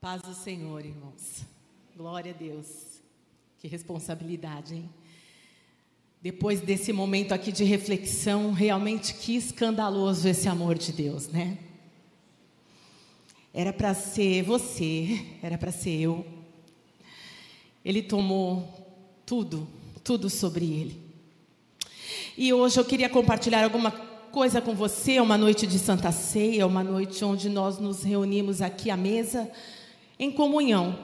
Paz do Senhor, irmãos. Glória a Deus. Que responsabilidade, hein? Depois desse momento aqui de reflexão, realmente que escandaloso esse amor de Deus, né? Era para ser você, era para ser eu. Ele tomou tudo, tudo sobre ele. E hoje eu queria compartilhar alguma coisa com você, uma noite de Santa Ceia, uma noite onde nós nos reunimos aqui à mesa em comunhão.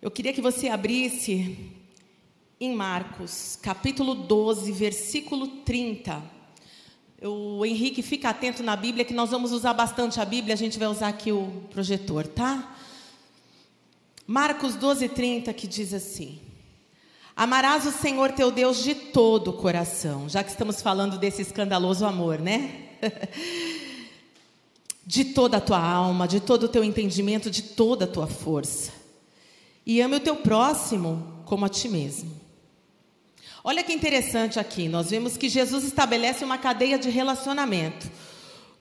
Eu queria que você abrisse em Marcos, capítulo 12, versículo 30. O Henrique fica atento na Bíblia, que nós vamos usar bastante a Bíblia, a gente vai usar aqui o projetor, tá? Marcos 12, 30, que diz assim: Amarás o Senhor teu Deus de todo o coração, já que estamos falando desse escandaloso amor, né? de toda a tua alma, de todo o teu entendimento, de toda a tua força. E ame o teu próximo como a ti mesmo. Olha que interessante aqui, nós vemos que Jesus estabelece uma cadeia de relacionamento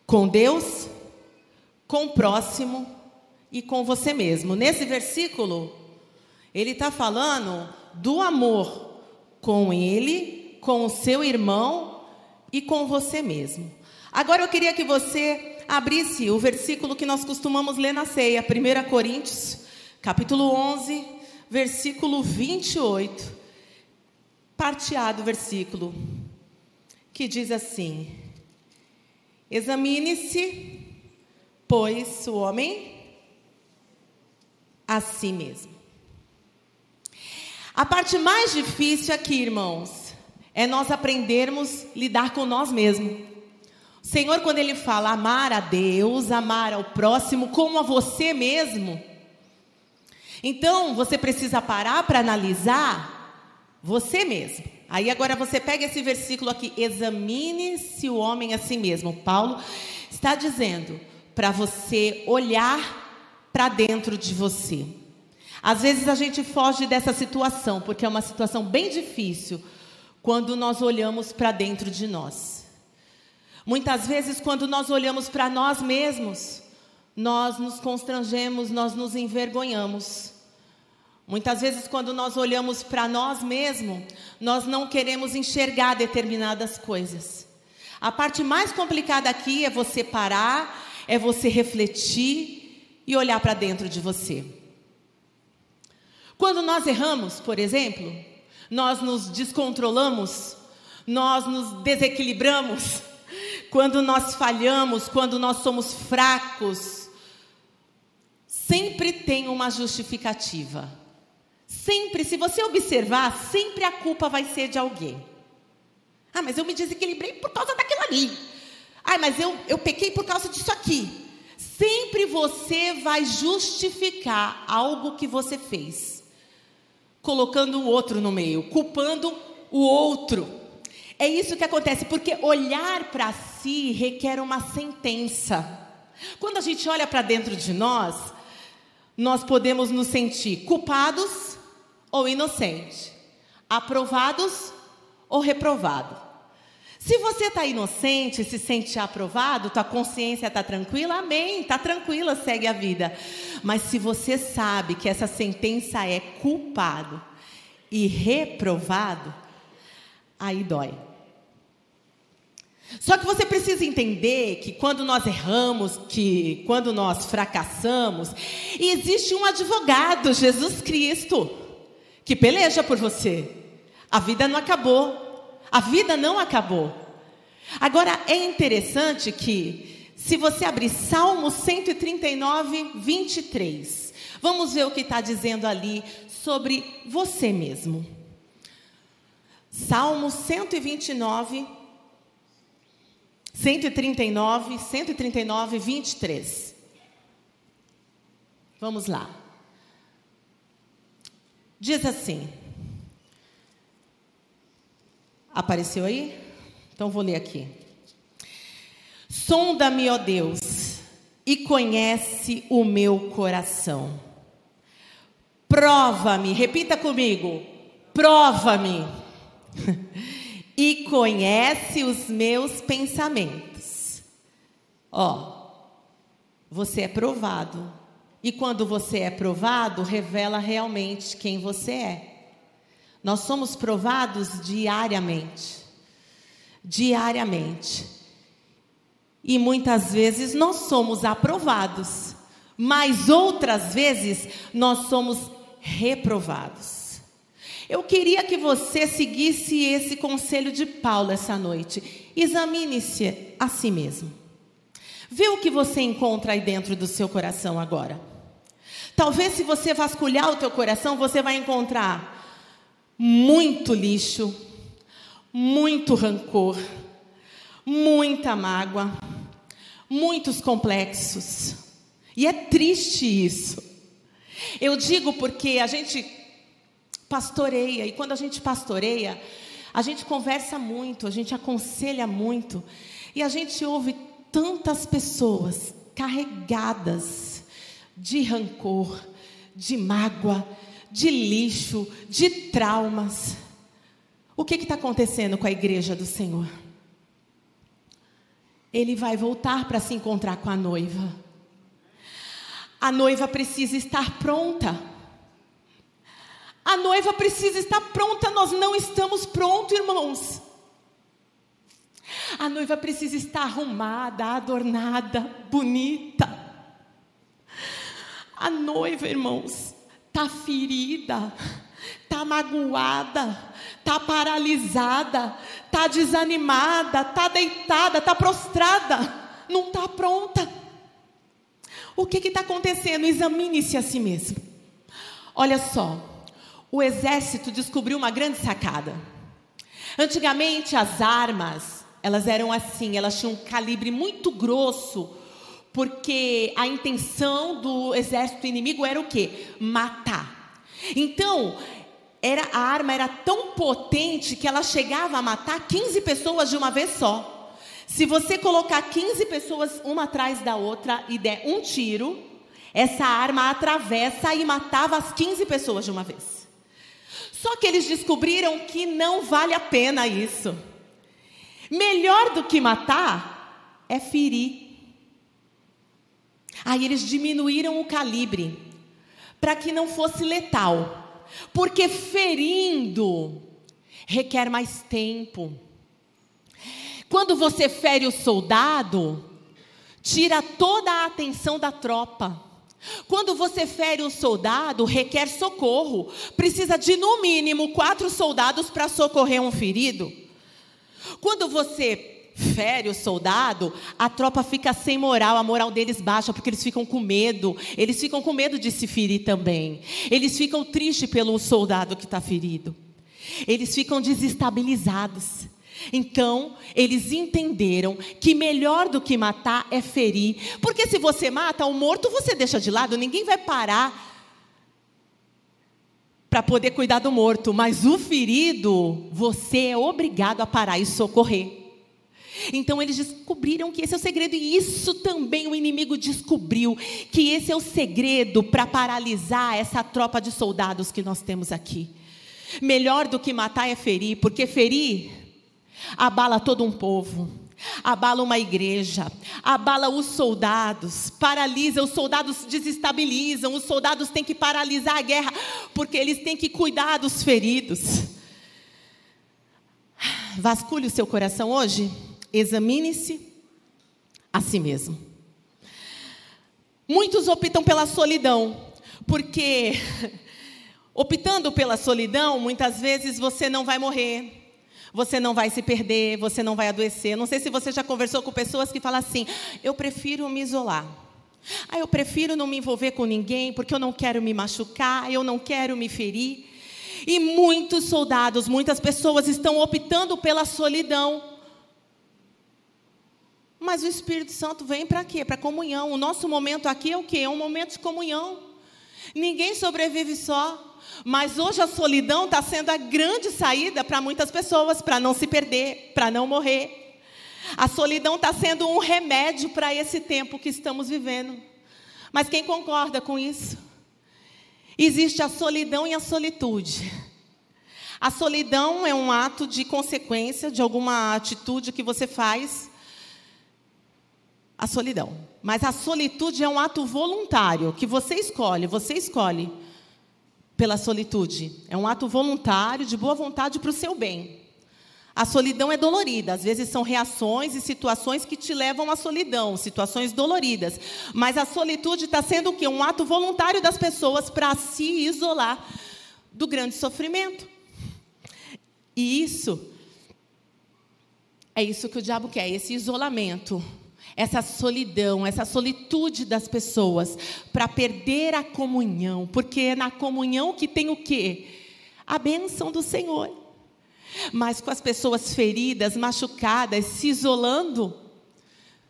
com Deus, com o próximo e com você mesmo. Nesse versículo, ele está falando do amor com ele, com o seu irmão e com você mesmo. Agora eu queria que você abrisse o versículo que nós costumamos ler na ceia, 1 Coríntios, capítulo 11, versículo 28. Parte A do versículo, que diz assim: Examine-se, pois, o homem a si mesmo. A parte mais difícil aqui, irmãos, é nós aprendermos a lidar com nós mesmos. Senhor, quando Ele fala amar a Deus, amar ao próximo como a você mesmo, então você precisa parar para analisar você mesmo. Aí agora você pega esse versículo aqui, examine-se o homem a si mesmo. Paulo está dizendo para você olhar para dentro de você. Às vezes a gente foge dessa situação, porque é uma situação bem difícil quando nós olhamos para dentro de nós. Muitas vezes, quando nós olhamos para nós mesmos, nós nos constrangemos, nós nos envergonhamos. Muitas vezes, quando nós olhamos para nós mesmos, nós não queremos enxergar determinadas coisas. A parte mais complicada aqui é você parar, é você refletir e olhar para dentro de você. Quando nós erramos, por exemplo, nós nos descontrolamos, nós nos desequilibramos, quando nós falhamos, quando nós somos fracos, sempre tem uma justificativa. Sempre, se você observar, sempre a culpa vai ser de alguém. Ah, mas eu me desequilibrei por causa daquilo ali. Ah, mas eu, eu pequei por causa disso aqui. Sempre você vai justificar algo que você fez colocando o outro no meio, culpando o outro. É isso que acontece, porque olhar para si requer uma sentença. Quando a gente olha para dentro de nós, nós podemos nos sentir culpados ou inocentes, aprovados ou reprovados. Se você está inocente, se sente aprovado, tua consciência está tranquila, amém, está tranquila, segue a vida. Mas se você sabe que essa sentença é culpado e reprovado, aí dói. Só que você precisa entender que quando nós erramos, que quando nós fracassamos, existe um advogado, Jesus Cristo, que peleja por você. A vida não acabou. A vida não acabou. Agora é interessante que, se você abrir Salmo 139, 23, vamos ver o que está dizendo ali sobre você mesmo. Salmo 129, 139, 139, 23. Vamos lá. Diz assim: Apareceu aí? Então vou ler aqui. Sonda-me, ó Deus, e conhece o meu coração. Prova-me, repita comigo. Prova-me. e conhece os meus pensamentos. Ó, você é provado. E quando você é provado, revela realmente quem você é. Nós somos provados diariamente. Diariamente. E muitas vezes nós somos aprovados, mas outras vezes nós somos reprovados. Eu queria que você seguisse esse conselho de Paulo essa noite. Examine-se a si mesmo. Vê o que você encontra aí dentro do seu coração agora. Talvez se você vasculhar o teu coração, você vai encontrar muito lixo, muito rancor, muita mágoa, muitos complexos. E é triste isso. Eu digo porque a gente pastoreia, e quando a gente pastoreia, a gente conversa muito, a gente aconselha muito, e a gente ouve tantas pessoas carregadas de rancor, de mágoa, de lixo, de traumas. O que está acontecendo com a igreja do Senhor? Ele vai voltar para se encontrar com a noiva. A noiva precisa estar pronta. A noiva precisa estar pronta, nós não estamos prontos, irmãos. A noiva precisa estar arrumada, adornada, bonita. A noiva, irmãos, está ferida, está magoada, está paralisada, está desanimada, está deitada, está prostrada, não está pronta. O que está acontecendo? Examine-se a si mesmo. Olha só, o exército descobriu uma grande sacada. Antigamente as armas, elas eram assim, elas tinham um calibre muito grosso porque a intenção do exército inimigo era o quê? Matar. Então, era, a arma era tão potente que ela chegava a matar 15 pessoas de uma vez só. Se você colocar 15 pessoas uma atrás da outra e der um tiro, essa arma atravessa e matava as 15 pessoas de uma vez. Só que eles descobriram que não vale a pena isso. Melhor do que matar é ferir. Aí eles diminuíram o calibre para que não fosse letal, porque ferindo requer mais tempo. Quando você fere o soldado, tira toda a atenção da tropa. Quando você fere um soldado, requer socorro. Precisa de no mínimo quatro soldados para socorrer um ferido. Quando você fere o soldado, a tropa fica sem moral, a moral deles baixa, porque eles ficam com medo. Eles ficam com medo de se ferir também. Eles ficam tristes pelo soldado que está ferido. Eles ficam desestabilizados. Então, eles entenderam que melhor do que matar é ferir. Porque se você mata o morto, você deixa de lado, ninguém vai parar para poder cuidar do morto, mas o ferido, você é obrigado a parar e socorrer. Então eles descobriram que esse é o segredo, e isso também o inimigo descobriu: que esse é o segredo para paralisar essa tropa de soldados que nós temos aqui. Melhor do que matar é ferir, porque ferir abala todo um povo, abala uma igreja, abala os soldados, paralisa, os soldados desestabilizam, os soldados têm que paralisar a guerra, porque eles têm que cuidar dos feridos. Vasculhe o seu coração hoje. Examine-se a si mesmo. Muitos optam pela solidão, porque optando pela solidão, muitas vezes você não vai morrer, você não vai se perder, você não vai adoecer. Não sei se você já conversou com pessoas que falam assim: eu prefiro me isolar. Ah, eu prefiro não me envolver com ninguém porque eu não quero me machucar, eu não quero me ferir. E muitos soldados, muitas pessoas estão optando pela solidão. Mas o Espírito Santo vem para quê? Para comunhão. O nosso momento aqui é o quê? É um momento de comunhão. Ninguém sobrevive só. Mas hoje a solidão está sendo a grande saída para muitas pessoas, para não se perder, para não morrer. A solidão está sendo um remédio para esse tempo que estamos vivendo. Mas quem concorda com isso? Existe a solidão e a solitude. A solidão é um ato de consequência de alguma atitude que você faz a solidão. Mas a solitude é um ato voluntário que você escolhe, você escolhe pela solitude. É um ato voluntário, de boa vontade para o seu bem. A solidão é dolorida, às vezes são reações e situações que te levam à solidão, situações doloridas. Mas a solitude está sendo o quê? Um ato voluntário das pessoas para se isolar do grande sofrimento. E isso é isso que o diabo quer, esse isolamento, essa solidão, essa solitude das pessoas para perder a comunhão, porque é na comunhão que tem o quê? A bênção do Senhor. Mas com as pessoas feridas, machucadas, se isolando,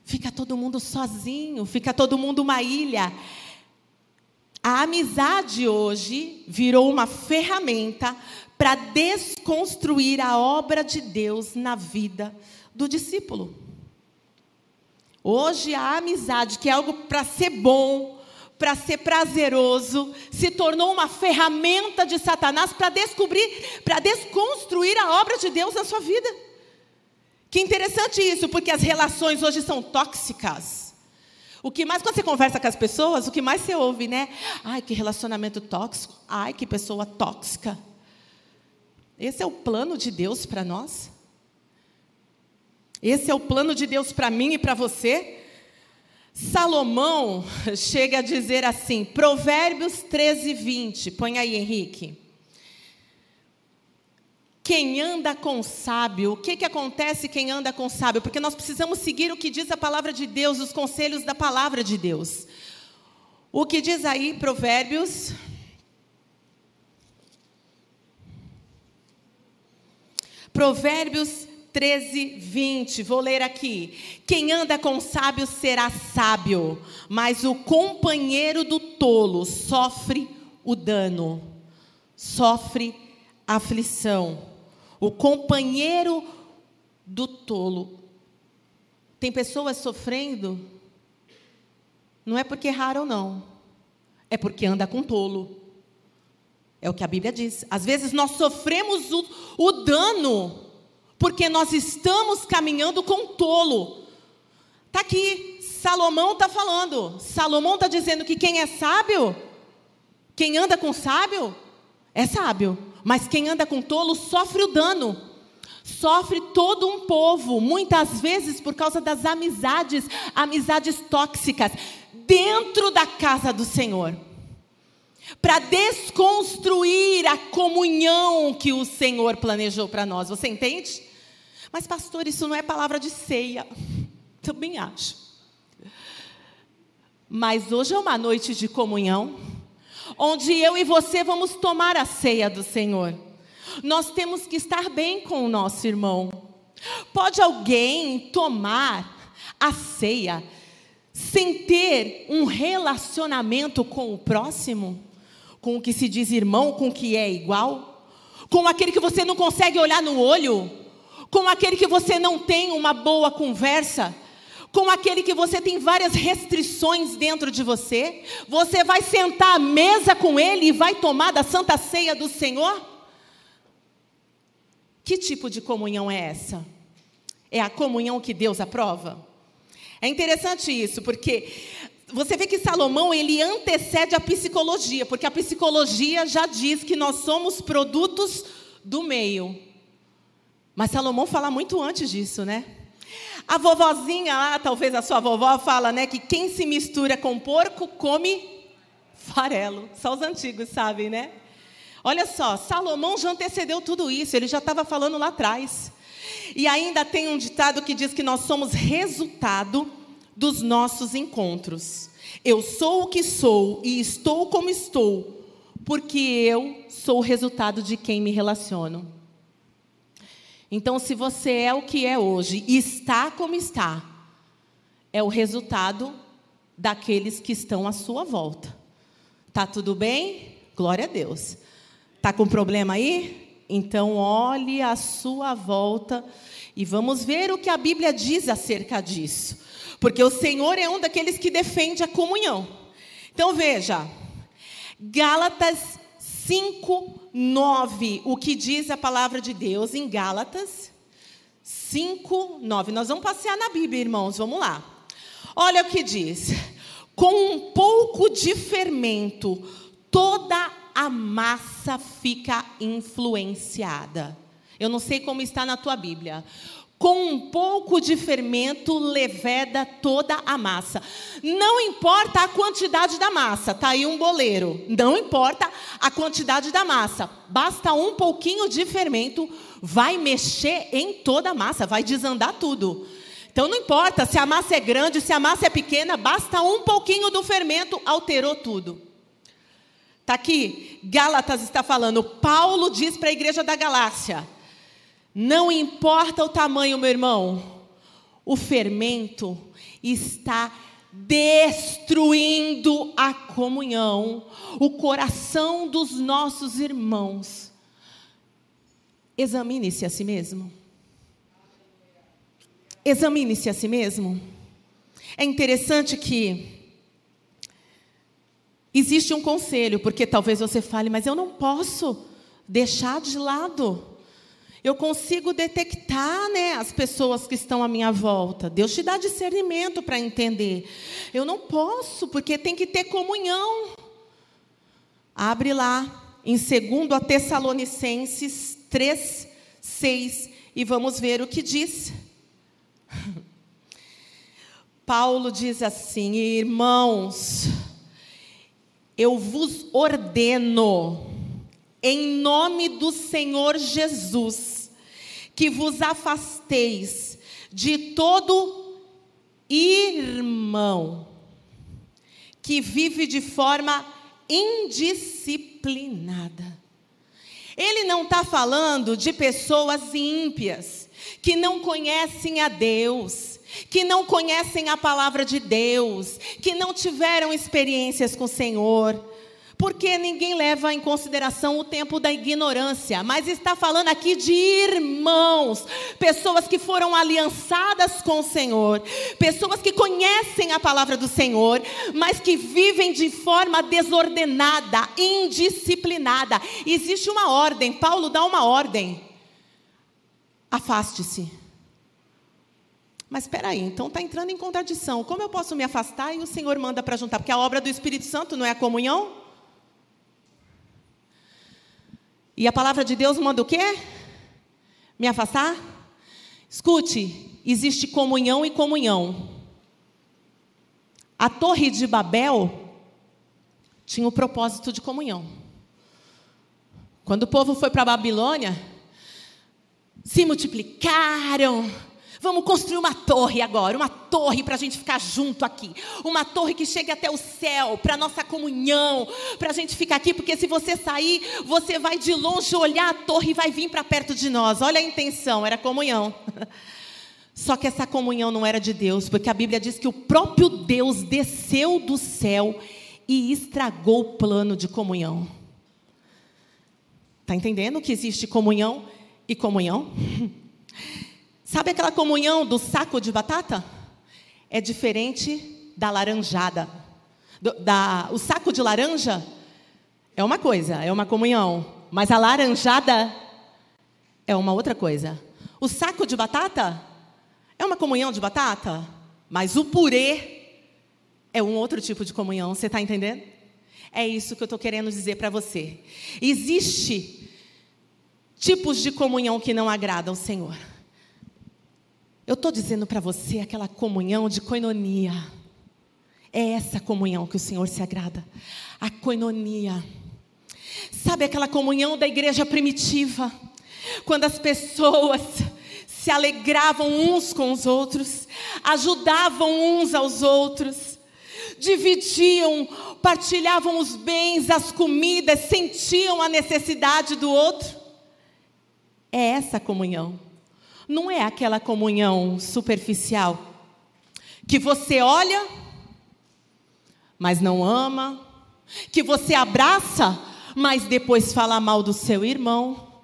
fica todo mundo sozinho, fica todo mundo uma ilha. A amizade hoje virou uma ferramenta para desconstruir a obra de Deus na vida do discípulo. Hoje a amizade, que é algo para ser bom, para ser prazeroso, se tornou uma ferramenta de Satanás para descobrir, para desconstruir a obra de Deus na sua vida. Que interessante isso, porque as relações hoje são tóxicas. O que mais, quando você conversa com as pessoas, o que mais você ouve, né? Ai, que relacionamento tóxico. Ai, que pessoa tóxica. Esse é o plano de Deus para nós? Esse é o plano de Deus para mim e para você? Salomão chega a dizer assim, Provérbios 13, 20. Põe aí, Henrique. Quem anda com sábio, o que, que acontece quem anda com sábio? Porque nós precisamos seguir o que diz a palavra de Deus, os conselhos da palavra de Deus. O que diz aí, Provérbios Provérbios 13, 20. Vou ler aqui. Quem anda com sábio será sábio, mas o companheiro do tolo sofre o dano, sofre aflição. O companheiro do tolo. Tem pessoas sofrendo, não é porque erraram, não. É porque anda com tolo. É o que a Bíblia diz. Às vezes nós sofremos o, o dano porque nós estamos caminhando com tolo. Está aqui, Salomão está falando. Salomão está dizendo que quem é sábio, quem anda com sábio, é sábio. Mas quem anda com tolo sofre o dano. Sofre todo um povo, muitas vezes por causa das amizades, amizades tóxicas, dentro da casa do Senhor para desconstruir a comunhão que o Senhor planejou para nós. Você entende? Mas, pastor, isso não é palavra de ceia. Também acho. Mas hoje é uma noite de comunhão, onde eu e você vamos tomar a ceia do Senhor. Nós temos que estar bem com o nosso irmão. Pode alguém tomar a ceia sem ter um relacionamento com o próximo? Com o que se diz irmão, com o que é igual? Com aquele que você não consegue olhar no olho? com aquele que você não tem uma boa conversa, com aquele que você tem várias restrições dentro de você, você vai sentar à mesa com ele e vai tomar da santa ceia do Senhor? Que tipo de comunhão é essa? É a comunhão que Deus aprova? É interessante isso, porque você vê que Salomão ele antecede a psicologia, porque a psicologia já diz que nós somos produtos do meio. Mas Salomão fala muito antes disso, né? A vovozinha lá, talvez a sua vovó, fala, né, que quem se mistura com porco come farelo. Só os antigos sabem, né? Olha só, Salomão já antecedeu tudo isso, ele já estava falando lá atrás. E ainda tem um ditado que diz que nós somos resultado dos nossos encontros. Eu sou o que sou e estou como estou, porque eu sou o resultado de quem me relaciono. Então, se você é o que é hoje e está como está, é o resultado daqueles que estão à sua volta. Tá tudo bem? Glória a Deus. Tá com problema aí? Então olhe à sua volta e vamos ver o que a Bíblia diz acerca disso. Porque o Senhor é um daqueles que defende a comunhão. Então veja, Gálatas 5, 9, o que diz a palavra de Deus em Gálatas 5, 9. Nós vamos passear na Bíblia, irmãos, vamos lá. Olha o que diz: com um pouco de fermento, toda a massa fica influenciada. Eu não sei como está na tua Bíblia. Com um pouco de fermento leveda toda a massa. Não importa a quantidade da massa, tá aí um boleiro. Não importa a quantidade da massa, basta um pouquinho de fermento, vai mexer em toda a massa, vai desandar tudo. Então não importa se a massa é grande, se a massa é pequena, basta um pouquinho do fermento, alterou tudo. Está aqui, Gálatas está falando, Paulo diz para a igreja da Galácia: não importa o tamanho, meu irmão, o fermento está destruindo a comunhão, o coração dos nossos irmãos. Examine-se a si mesmo. Examine-se a si mesmo. É interessante que existe um conselho, porque talvez você fale, mas eu não posso deixar de lado. Eu consigo detectar né, as pessoas que estão à minha volta. Deus te dá discernimento para entender. Eu não posso, porque tem que ter comunhão. Abre lá, em 2 Tessalonicenses 3, 6, e vamos ver o que diz. Paulo diz assim: Irmãos, eu vos ordeno, em nome do Senhor Jesus, que vos afasteis de todo irmão que vive de forma indisciplinada. Ele não está falando de pessoas ímpias que não conhecem a Deus, que não conhecem a palavra de Deus, que não tiveram experiências com o Senhor. Porque ninguém leva em consideração o tempo da ignorância, mas está falando aqui de irmãos, pessoas que foram aliançadas com o Senhor, pessoas que conhecem a palavra do Senhor, mas que vivem de forma desordenada, indisciplinada. Existe uma ordem, Paulo dá uma ordem. Afaste-se. Mas espera aí, então está entrando em contradição. Como eu posso me afastar e o Senhor manda para juntar? Porque a obra do Espírito Santo não é a comunhão? E a palavra de Deus manda o quê? Me afastar? Escute, existe comunhão e comunhão. A Torre de Babel tinha o propósito de comunhão. Quando o povo foi para a Babilônia, se multiplicaram. Vamos construir uma torre agora, uma torre para a gente ficar junto aqui. Uma torre que chegue até o céu, para nossa comunhão, para a gente ficar aqui, porque se você sair, você vai de longe olhar a torre e vai vir para perto de nós. Olha a intenção, era comunhão. Só que essa comunhão não era de Deus, porque a Bíblia diz que o próprio Deus desceu do céu e estragou o plano de comunhão. Está entendendo que existe comunhão e comunhão. Sabe aquela comunhão do saco de batata? É diferente da laranjada. Do, da, o saco de laranja é uma coisa, é uma comunhão. Mas a laranjada é uma outra coisa. O saco de batata é uma comunhão de batata, mas o purê é um outro tipo de comunhão. Você está entendendo? É isso que eu estou querendo dizer para você. Existe tipos de comunhão que não agradam ao Senhor. Eu estou dizendo para você aquela comunhão de coinonia. É essa comunhão que o Senhor se agrada. A coinonia. Sabe aquela comunhão da igreja primitiva? Quando as pessoas se alegravam uns com os outros, ajudavam uns aos outros, dividiam, partilhavam os bens, as comidas, sentiam a necessidade do outro. É essa comunhão. Não é aquela comunhão superficial que você olha, mas não ama, que você abraça, mas depois fala mal do seu irmão,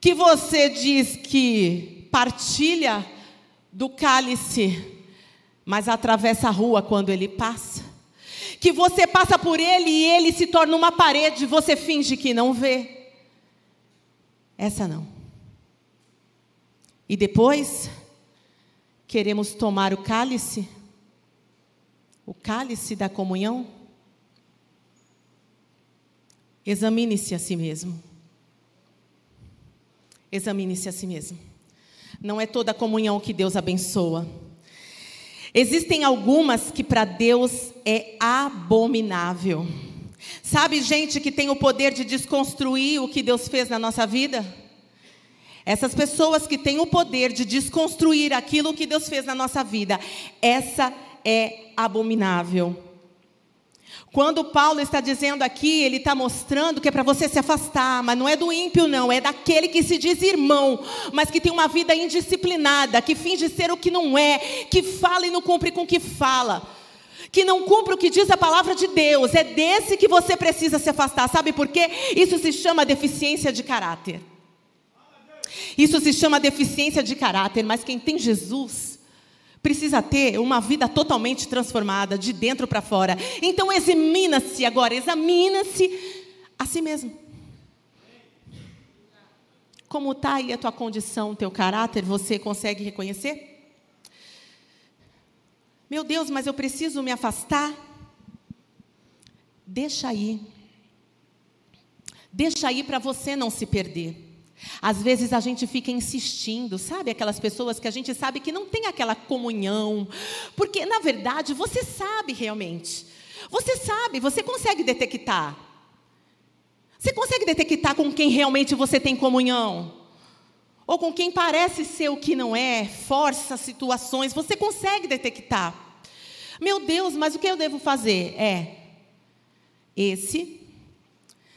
que você diz que partilha do cálice, mas atravessa a rua quando ele passa, que você passa por ele e ele se torna uma parede, você finge que não vê. Essa não. E depois queremos tomar o cálice, o cálice da comunhão? Examine-se a si mesmo. Examine-se a si mesmo. Não é toda a comunhão que Deus abençoa. Existem algumas que para Deus é abominável. Sabe, gente que tem o poder de desconstruir o que Deus fez na nossa vida? Essas pessoas que têm o poder de desconstruir aquilo que Deus fez na nossa vida, essa é abominável. Quando Paulo está dizendo aqui, ele está mostrando que é para você se afastar, mas não é do ímpio, não, é daquele que se diz irmão, mas que tem uma vida indisciplinada, que finge ser o que não é, que fala e não cumpre com o que fala, que não cumpre o que diz a palavra de Deus. É desse que você precisa se afastar, sabe por quê? Isso se chama deficiência de caráter. Isso se chama deficiência de caráter, mas quem tem Jesus precisa ter uma vida totalmente transformada, de dentro para fora. Então examina-se agora, examina-se a si mesmo. Como está aí a tua condição, teu caráter, você consegue reconhecer? Meu Deus, mas eu preciso me afastar? Deixa aí. Deixa aí para você não se perder. Às vezes a gente fica insistindo, sabe? Aquelas pessoas que a gente sabe que não tem aquela comunhão. Porque, na verdade, você sabe realmente. Você sabe, você consegue detectar. Você consegue detectar com quem realmente você tem comunhão? Ou com quem parece ser o que não é, força situações, você consegue detectar. Meu Deus, mas o que eu devo fazer? É, esse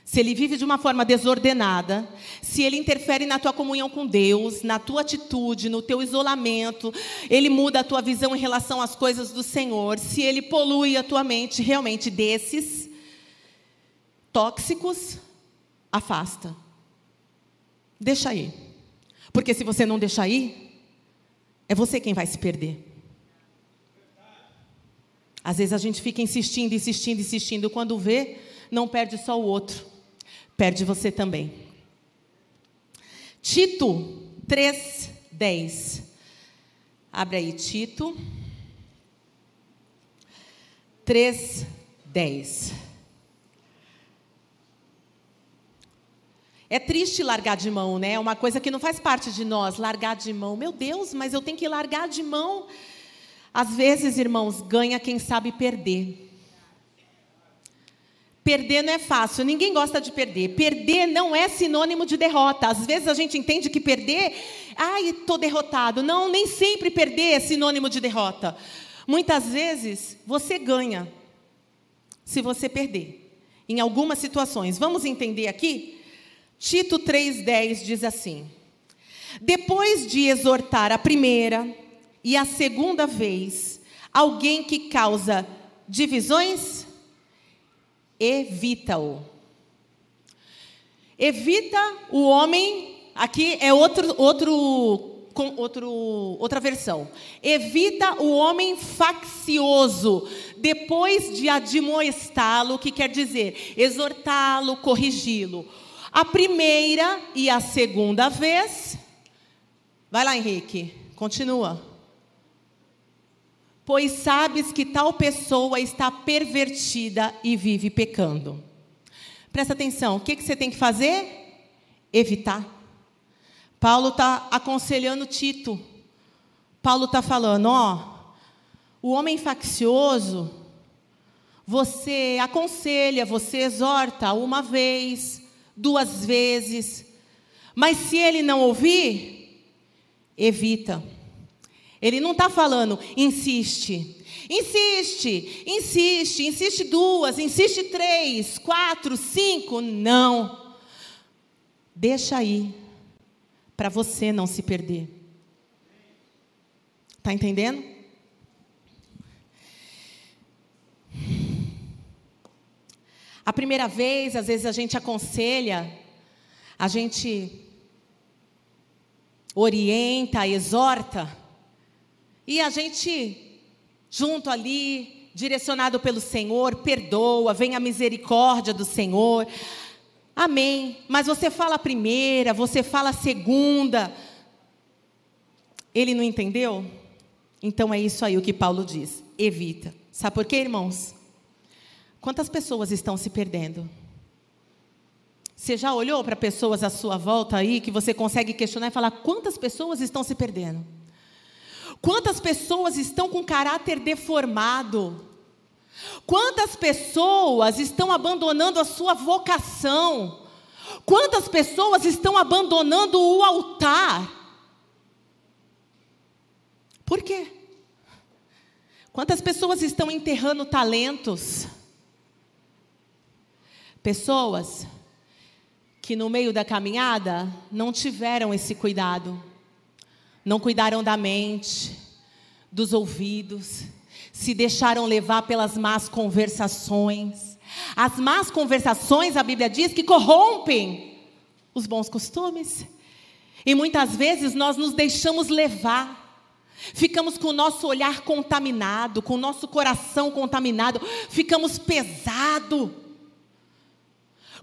se ele vive de uma forma desordenada, se ele interfere na tua comunhão com Deus, na tua atitude, no teu isolamento, ele muda a tua visão em relação às coisas do Senhor, se ele polui a tua mente, realmente desses tóxicos, afasta. Deixa aí. Porque se você não deixar aí, é você quem vai se perder. Às vezes a gente fica insistindo, insistindo, insistindo, quando vê, não perde só o outro perde você também. Tito 3:10. Abre aí Tito 3:10. É triste largar de mão, né? É uma coisa que não faz parte de nós, largar de mão. Meu Deus, mas eu tenho que largar de mão. Às vezes, irmãos, ganha quem sabe perder. Perder não é fácil, ninguém gosta de perder. Perder não é sinônimo de derrota. Às vezes a gente entende que perder, ai, estou derrotado. Não, nem sempre perder é sinônimo de derrota. Muitas vezes você ganha se você perder. Em algumas situações. Vamos entender aqui? Tito 3,10 diz assim: Depois de exortar a primeira e a segunda vez alguém que causa divisões, evita-o. Evita o homem, aqui é outro, outro, com outro, outra versão. Evita o homem faccioso, depois de admoestá-lo, que quer dizer exortá-lo, corrigi-lo. A primeira e a segunda vez. Vai lá, Henrique, continua pois sabes que tal pessoa está pervertida e vive pecando. Presta atenção, o que, que você tem que fazer? Evitar. Paulo está aconselhando Tito. Paulo está falando, ó, o homem faccioso, você aconselha, você exorta uma vez, duas vezes, mas se ele não ouvir, evita. Ele não está falando, insiste. Insiste, insiste, insiste duas, insiste três, quatro, cinco. Não. Deixa aí, para você não se perder. Está entendendo? A primeira vez, às vezes a gente aconselha, a gente orienta, exorta, e a gente, junto ali, direcionado pelo Senhor, perdoa, vem a misericórdia do Senhor. Amém. Mas você fala a primeira, você fala a segunda. Ele não entendeu? Então é isso aí o que Paulo diz: evita. Sabe por quê, irmãos? Quantas pessoas estão se perdendo? Você já olhou para pessoas à sua volta aí que você consegue questionar e falar quantas pessoas estão se perdendo? Quantas pessoas estão com caráter deformado? Quantas pessoas estão abandonando a sua vocação? Quantas pessoas estão abandonando o altar? Por quê? Quantas pessoas estão enterrando talentos? Pessoas que no meio da caminhada não tiveram esse cuidado, não cuidaram da mente, dos ouvidos, se deixaram levar pelas más conversações. As más conversações, a Bíblia diz que corrompem os bons costumes. E muitas vezes nós nos deixamos levar. Ficamos com o nosso olhar contaminado, com o nosso coração contaminado, ficamos pesado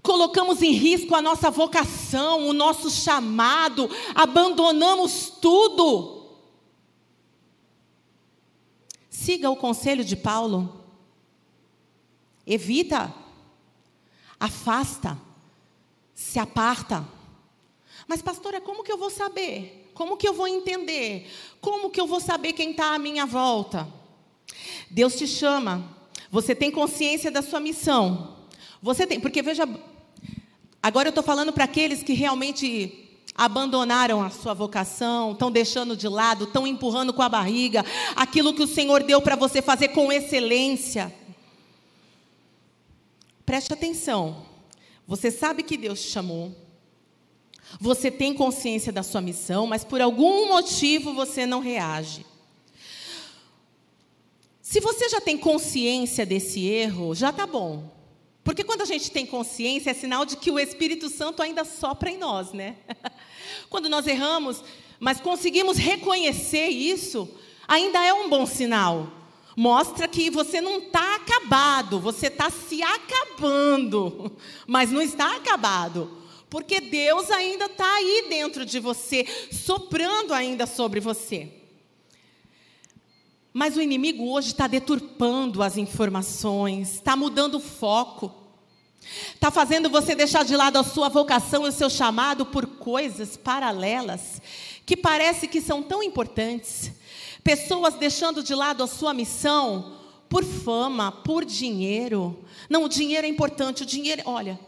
colocamos em risco a nossa vocação, o nosso chamado, abandonamos tudo. Siga o conselho de Paulo. Evita, afasta, se aparta. Mas, pastora, como que eu vou saber? Como que eu vou entender? Como que eu vou saber quem está à minha volta? Deus te chama. Você tem consciência da sua missão. Você tem, porque veja, Agora eu estou falando para aqueles que realmente abandonaram a sua vocação, estão deixando de lado, estão empurrando com a barriga aquilo que o Senhor deu para você fazer com excelência. Preste atenção. Você sabe que Deus te chamou. Você tem consciência da sua missão, mas por algum motivo você não reage. Se você já tem consciência desse erro, já está bom. Porque quando a gente tem consciência, é sinal de que o Espírito Santo ainda sopra em nós, né? quando nós erramos, mas conseguimos reconhecer isso, ainda é um bom sinal. Mostra que você não está acabado, você está se acabando, mas não está acabado. Porque Deus ainda está aí dentro de você, soprando ainda sobre você. Mas o inimigo hoje está deturpando as informações, está mudando o foco, está fazendo você deixar de lado a sua vocação e o seu chamado por coisas paralelas que parece que são tão importantes. Pessoas deixando de lado a sua missão por fama, por dinheiro. Não, o dinheiro é importante. O dinheiro, olha,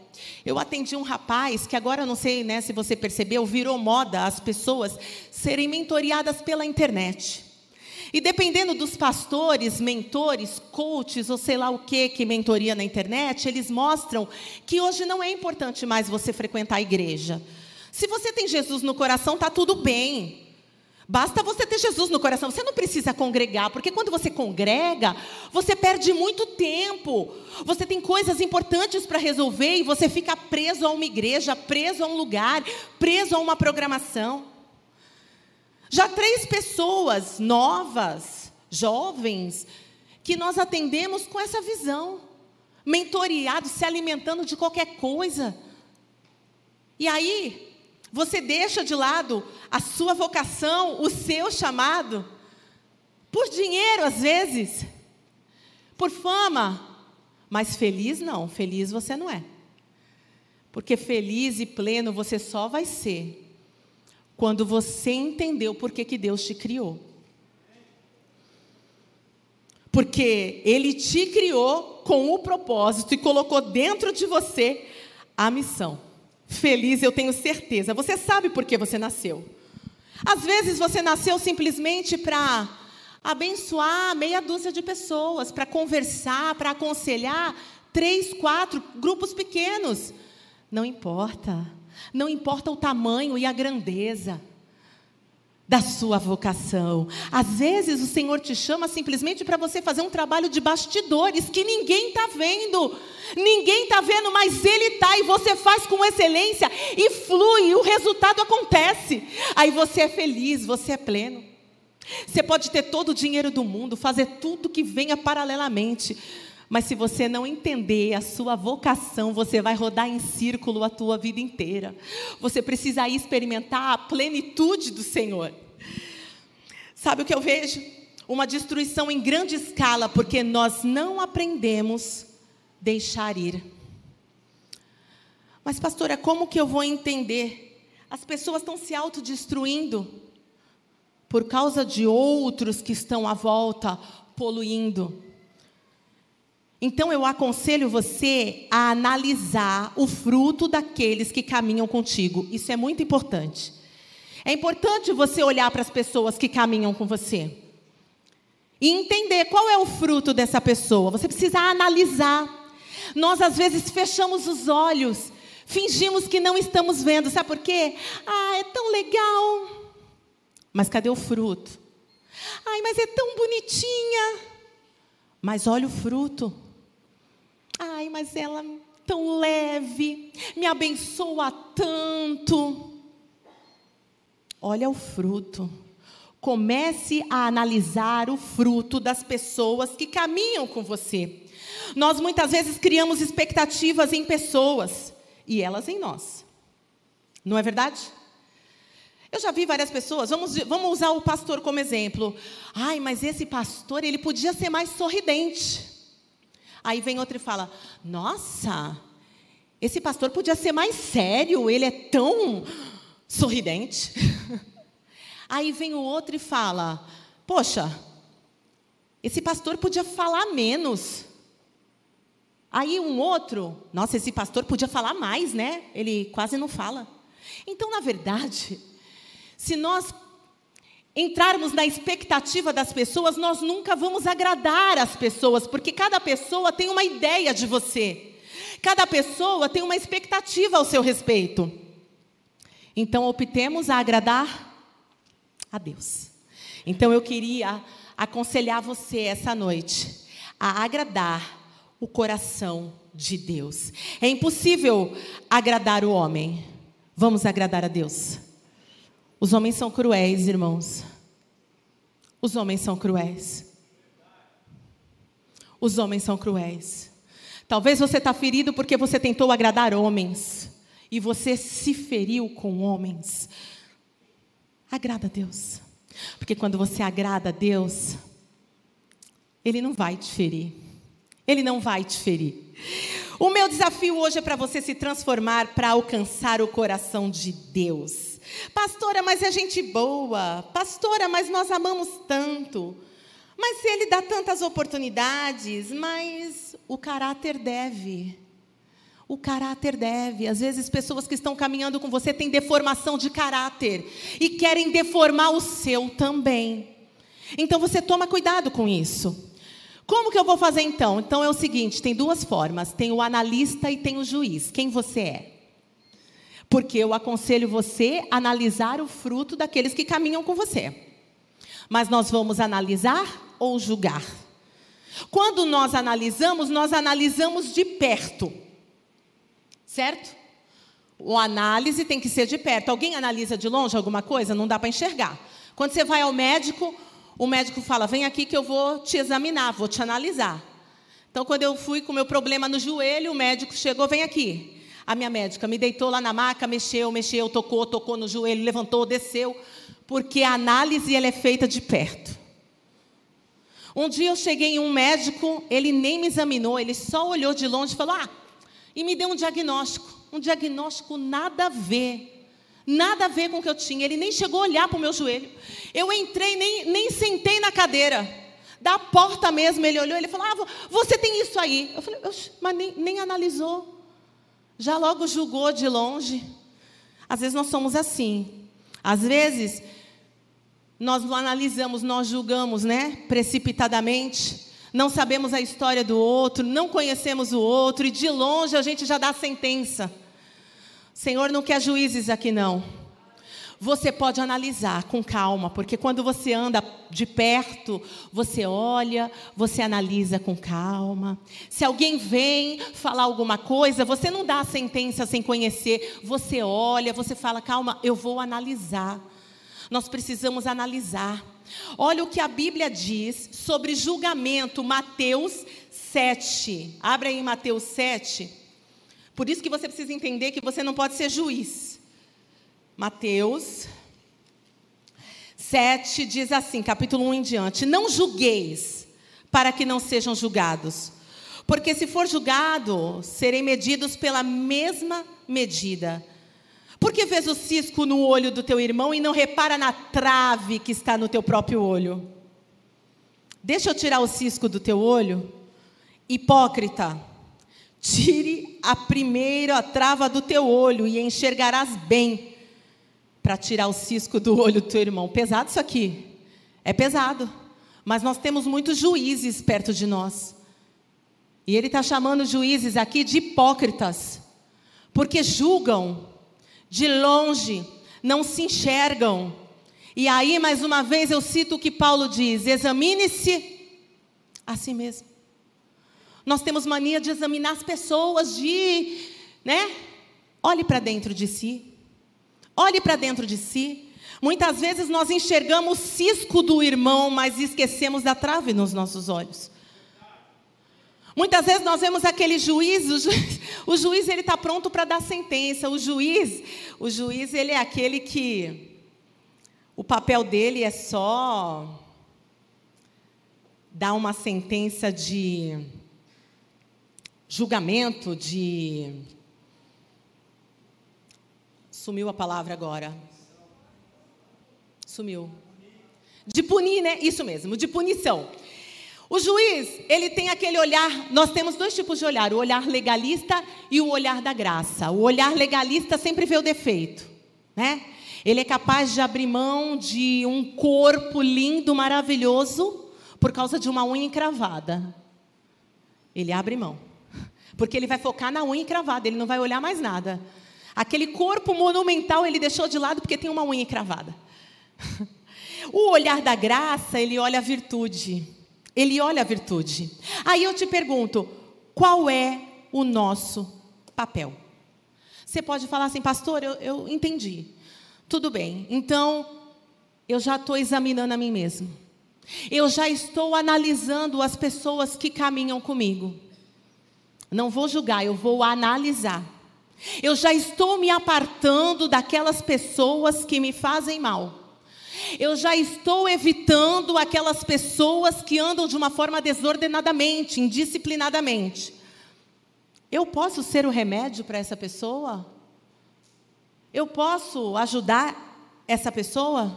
eu atendi um rapaz que agora não sei, né, se você percebeu, virou moda as pessoas serem mentoriadas pela internet. E dependendo dos pastores, mentores, coaches ou sei lá o que que mentoria na internet, eles mostram que hoje não é importante mais você frequentar a igreja. Se você tem Jesus no coração, tá tudo bem. Basta você ter Jesus no coração. Você não precisa congregar, porque quando você congrega, você perde muito tempo. Você tem coisas importantes para resolver e você fica preso a uma igreja, preso a um lugar, preso a uma programação. Já três pessoas novas, jovens, que nós atendemos com essa visão, mentoreados, se alimentando de qualquer coisa. E aí, você deixa de lado a sua vocação, o seu chamado, por dinheiro às vezes, por fama, mas feliz não, feliz você não é. Porque feliz e pleno você só vai ser quando você entendeu por que, que Deus te criou. Porque Ele te criou com o propósito e colocou dentro de você a missão. Feliz, eu tenho certeza. Você sabe por que você nasceu. Às vezes você nasceu simplesmente para abençoar meia dúzia de pessoas, para conversar, para aconselhar três, quatro grupos pequenos. Não importa. Não importa o tamanho e a grandeza da sua vocação. Às vezes o Senhor te chama simplesmente para você fazer um trabalho de bastidores que ninguém está vendo. Ninguém está vendo, mas Ele está e você faz com excelência e flui, e o resultado acontece. Aí você é feliz, você é pleno. Você pode ter todo o dinheiro do mundo, fazer tudo que venha paralelamente, mas se você não entender a sua vocação, você vai rodar em círculo a tua vida inteira. Você precisa aí experimentar a plenitude do Senhor. Sabe o que eu vejo? uma destruição em grande escala, porque nós não aprendemos deixar ir. Mas, pastora, como que eu vou entender? As pessoas estão se autodestruindo por causa de outros que estão à volta poluindo. Então eu aconselho você a analisar o fruto daqueles que caminham contigo. Isso é muito importante. É importante você olhar para as pessoas que caminham com você e entender qual é o fruto dessa pessoa. Você precisa analisar. Nós às vezes fechamos os olhos, fingimos que não estamos vendo. Sabe por quê? Ah, é tão legal. Mas cadê o fruto? Ai, mas é tão bonitinha. Mas olha o fruto. Ai, mas ela tão leve, me abençoa tanto. Olha o fruto. Comece a analisar o fruto das pessoas que caminham com você. Nós muitas vezes criamos expectativas em pessoas e elas em nós. Não é verdade? Eu já vi várias pessoas, vamos, vamos usar o pastor como exemplo. Ai, mas esse pastor, ele podia ser mais sorridente. Aí vem outro e fala: Nossa, esse pastor podia ser mais sério, ele é tão sorridente. Aí vem o outro e fala: Poxa, esse pastor podia falar menos. Aí um outro, nossa, esse pastor podia falar mais, né? Ele quase não fala. Então, na verdade, se nós entrarmos na expectativa das pessoas, nós nunca vamos agradar as pessoas, porque cada pessoa tem uma ideia de você. Cada pessoa tem uma expectativa ao seu respeito. Então, optemos a agradar a Deus. Então, eu queria aconselhar você essa noite a agradar o coração de Deus. É impossível agradar o homem. Vamos agradar a Deus. Os homens são cruéis, irmãos. Os homens são cruéis. Os homens são cruéis. Talvez você está ferido porque você tentou agradar homens e você se feriu com homens. Agrada a Deus. Porque quando você agrada a Deus, Ele não vai te ferir. Ele não vai te ferir. O meu desafio hoje é para você se transformar para alcançar o coração de Deus. Pastora, mas é gente boa. Pastora, mas nós amamos tanto. Mas ele dá tantas oportunidades, mas o caráter deve. O caráter deve. Às vezes, pessoas que estão caminhando com você têm deformação de caráter e querem deformar o seu também. Então, você toma cuidado com isso. Como que eu vou fazer então? Então é o seguinte: tem duas formas: tem o analista e tem o juiz. Quem você é? Porque eu aconselho você a analisar o fruto daqueles que caminham com você. Mas nós vamos analisar ou julgar? Quando nós analisamos, nós analisamos de perto. Certo? O análise tem que ser de perto. Alguém analisa de longe alguma coisa? Não dá para enxergar. Quando você vai ao médico, o médico fala: vem aqui que eu vou te examinar, vou te analisar. Então, quando eu fui com meu problema no joelho, o médico chegou: vem aqui. A minha médica me deitou lá na maca, mexeu, mexeu, tocou, tocou no joelho, levantou, desceu, porque a análise ela é feita de perto. Um dia eu cheguei em um médico, ele nem me examinou, ele só olhou de longe e falou: "Ah", e me deu um diagnóstico, um diagnóstico nada a ver. Nada a ver com o que eu tinha. Ele nem chegou a olhar para o meu joelho. Eu entrei, nem, nem sentei na cadeira. Da porta mesmo, ele olhou, ele falou: Ah, você tem isso aí. Eu falei, mas nem, nem analisou já logo julgou de longe. Às vezes nós somos assim. Às vezes nós analisamos, nós julgamos, né, precipitadamente. Não sabemos a história do outro, não conhecemos o outro e de longe a gente já dá a sentença. O Senhor não quer juízes aqui não você pode analisar com calma, porque quando você anda de perto, você olha, você analisa com calma. Se alguém vem falar alguma coisa, você não dá a sentença sem conhecer, você olha, você fala, calma, eu vou analisar. Nós precisamos analisar. Olha o que a Bíblia diz sobre julgamento, Mateus 7. Abre aí Mateus 7. Por isso que você precisa entender que você não pode ser juiz. Mateus 7 diz assim, capítulo 1 em diante: Não julgueis, para que não sejam julgados. Porque se for julgado, serei medidos pela mesma medida. Por que vês o cisco no olho do teu irmão e não repara na trave que está no teu próprio olho? Deixa eu tirar o cisco do teu olho? Hipócrita, tire a primeira trava do teu olho e enxergarás bem para tirar o cisco do olho do teu irmão. Pesado isso aqui. É pesado. Mas nós temos muitos juízes perto de nós. E ele está chamando juízes aqui de hipócritas. Porque julgam de longe, não se enxergam. E aí, mais uma vez, eu cito o que Paulo diz: examine-se a si mesmo. Nós temos mania de examinar as pessoas, de, né? Olhe para dentro de si. Olhe para dentro de si. Muitas vezes nós enxergamos o cisco do irmão, mas esquecemos da trave nos nossos olhos. Muitas vezes nós vemos aquele juiz, o juiz, o juiz ele está pronto para dar sentença. O juiz, o juiz ele é aquele que o papel dele é só dar uma sentença de julgamento, de Sumiu a palavra agora. Sumiu. De punir, né? Isso mesmo, de punição. O juiz, ele tem aquele olhar, nós temos dois tipos de olhar, o olhar legalista e o olhar da graça. O olhar legalista sempre vê o defeito, né? Ele é capaz de abrir mão de um corpo lindo, maravilhoso, por causa de uma unha encravada. Ele abre mão. Porque ele vai focar na unha encravada, ele não vai olhar mais nada. Aquele corpo monumental ele deixou de lado porque tem uma unha encravada. O olhar da graça, ele olha a virtude. Ele olha a virtude. Aí eu te pergunto, qual é o nosso papel? Você pode falar assim, pastor, eu, eu entendi. Tudo bem. Então, eu já estou examinando a mim mesmo. Eu já estou analisando as pessoas que caminham comigo. Não vou julgar, eu vou analisar. Eu já estou me apartando daquelas pessoas que me fazem mal. Eu já estou evitando aquelas pessoas que andam de uma forma desordenadamente, indisciplinadamente. Eu posso ser o remédio para essa pessoa? Eu posso ajudar essa pessoa?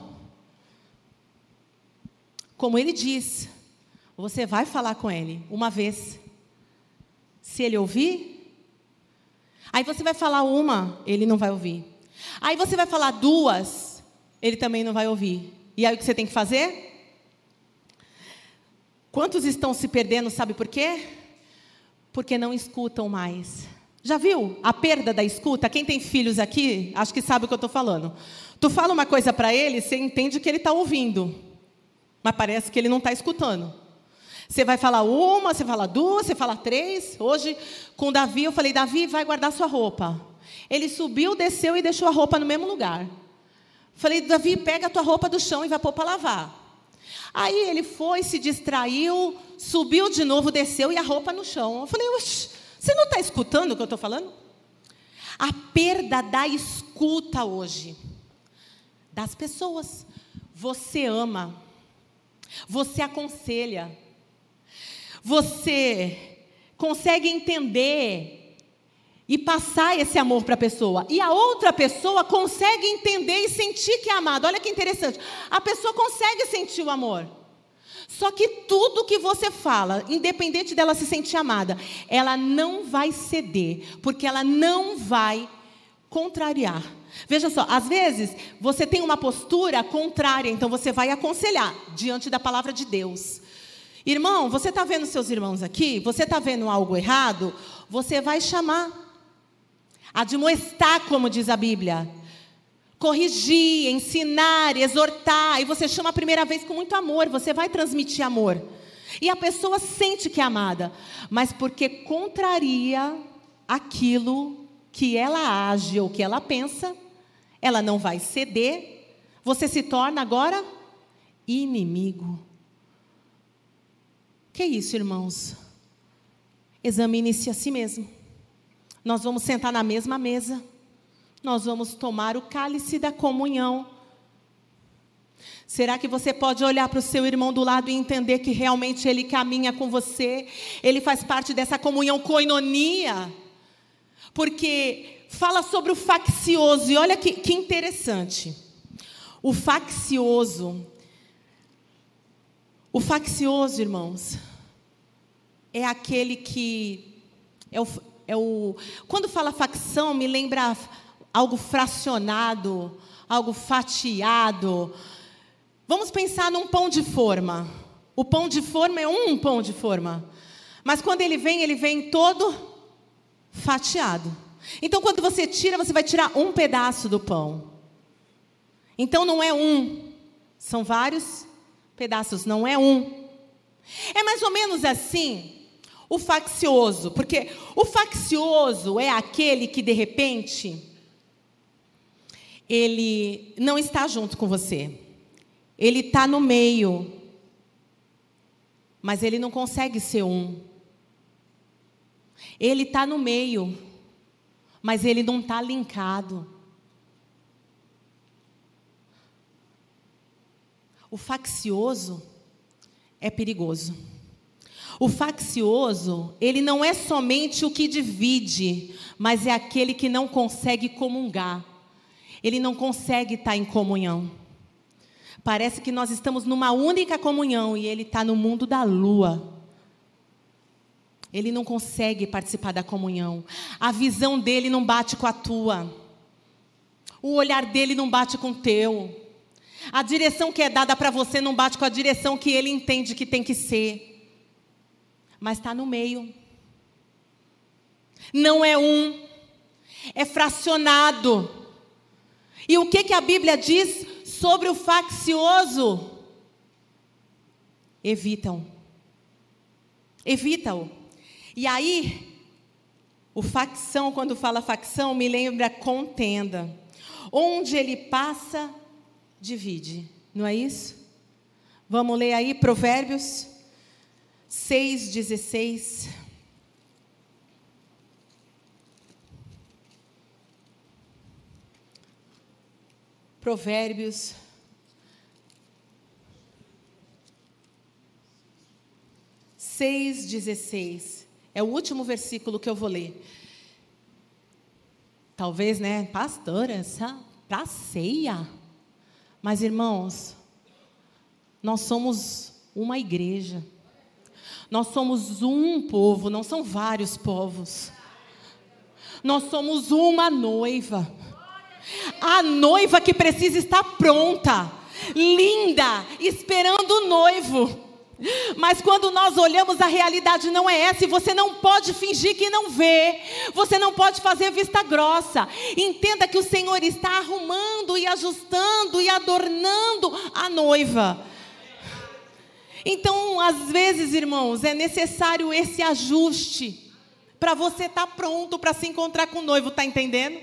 Como ele diz, você vai falar com ele uma vez. Se ele ouvir, Aí você vai falar uma, ele não vai ouvir. Aí você vai falar duas, ele também não vai ouvir. E aí o que você tem que fazer? Quantos estão se perdendo, sabe por quê? Porque não escutam mais. Já viu a perda da escuta? Quem tem filhos aqui, acho que sabe o que eu estou falando. Tu fala uma coisa para ele, você entende que ele está ouvindo, mas parece que ele não está escutando. Você vai falar uma, você fala duas, você fala três. Hoje, com Davi, eu falei: Davi, vai guardar sua roupa. Ele subiu, desceu e deixou a roupa no mesmo lugar. Falei: Davi, pega a tua roupa do chão e vai pôr para lavar. Aí ele foi, se distraiu, subiu de novo, desceu e a roupa no chão. Eu falei: você não está escutando o que eu estou falando? A perda da escuta hoje das pessoas. Você ama, você aconselha, você consegue entender e passar esse amor para a pessoa. E a outra pessoa consegue entender e sentir que é amada. Olha que interessante. A pessoa consegue sentir o amor. Só que tudo que você fala, independente dela se sentir amada, ela não vai ceder, porque ela não vai contrariar. Veja só, às vezes você tem uma postura contrária, então você vai aconselhar diante da palavra de Deus. Irmão, você está vendo seus irmãos aqui? Você está vendo algo errado? Você vai chamar. Admoestar, como diz a Bíblia. Corrigir, ensinar, exortar. E você chama a primeira vez com muito amor. Você vai transmitir amor. E a pessoa sente que é amada. Mas porque contraria aquilo que ela age ou que ela pensa, ela não vai ceder. Você se torna agora inimigo. Que isso, irmãos? Examine-se a si mesmo. Nós vamos sentar na mesma mesa. Nós vamos tomar o cálice da comunhão. Será que você pode olhar para o seu irmão do lado e entender que realmente ele caminha com você? Ele faz parte dessa comunhão coinonia? Porque fala sobre o faccioso, e olha que, que interessante. O faccioso. O faccioso, irmãos, é aquele que. É o, é o, quando fala facção, me lembra algo fracionado, algo fatiado. Vamos pensar num pão de forma. O pão de forma é um pão de forma. Mas quando ele vem, ele vem todo fatiado. Então, quando você tira, você vai tirar um pedaço do pão. Então, não é um, são vários pedaços, não é um. É mais ou menos assim o faccioso, porque o faccioso é aquele que, de repente, ele não está junto com você, ele está no meio, mas ele não consegue ser um. Ele está no meio, mas ele não está linkado. O faccioso é perigoso. O faccioso, ele não é somente o que divide, mas é aquele que não consegue comungar. Ele não consegue estar em comunhão. Parece que nós estamos numa única comunhão e ele está no mundo da lua. Ele não consegue participar da comunhão. A visão dele não bate com a tua. O olhar dele não bate com o teu. A direção que é dada para você não bate com a direção que ele entende que tem que ser. Mas está no meio. Não é um, é fracionado. E o que, que a Bíblia diz sobre o faccioso? Evitam. Evita-o. E aí, o facção, quando fala facção, me lembra contenda. Onde ele passa, divide. Não é isso? Vamos ler aí Provérbios 6,16. Provérbios seis dezesseis. É o último versículo que eu vou ler. Talvez, né, pastora, para ceia. Mas irmãos, nós somos uma igreja. Nós somos um povo, não são vários povos. Nós somos uma noiva. A noiva que precisa estar pronta, linda, esperando o noivo. Mas quando nós olhamos, a realidade não é essa, e você não pode fingir que não vê, você não pode fazer vista grossa. Entenda que o Senhor está arrumando e ajustando e adornando a noiva. Então, às vezes, irmãos, é necessário esse ajuste para você estar tá pronto para se encontrar com o noivo, está entendendo?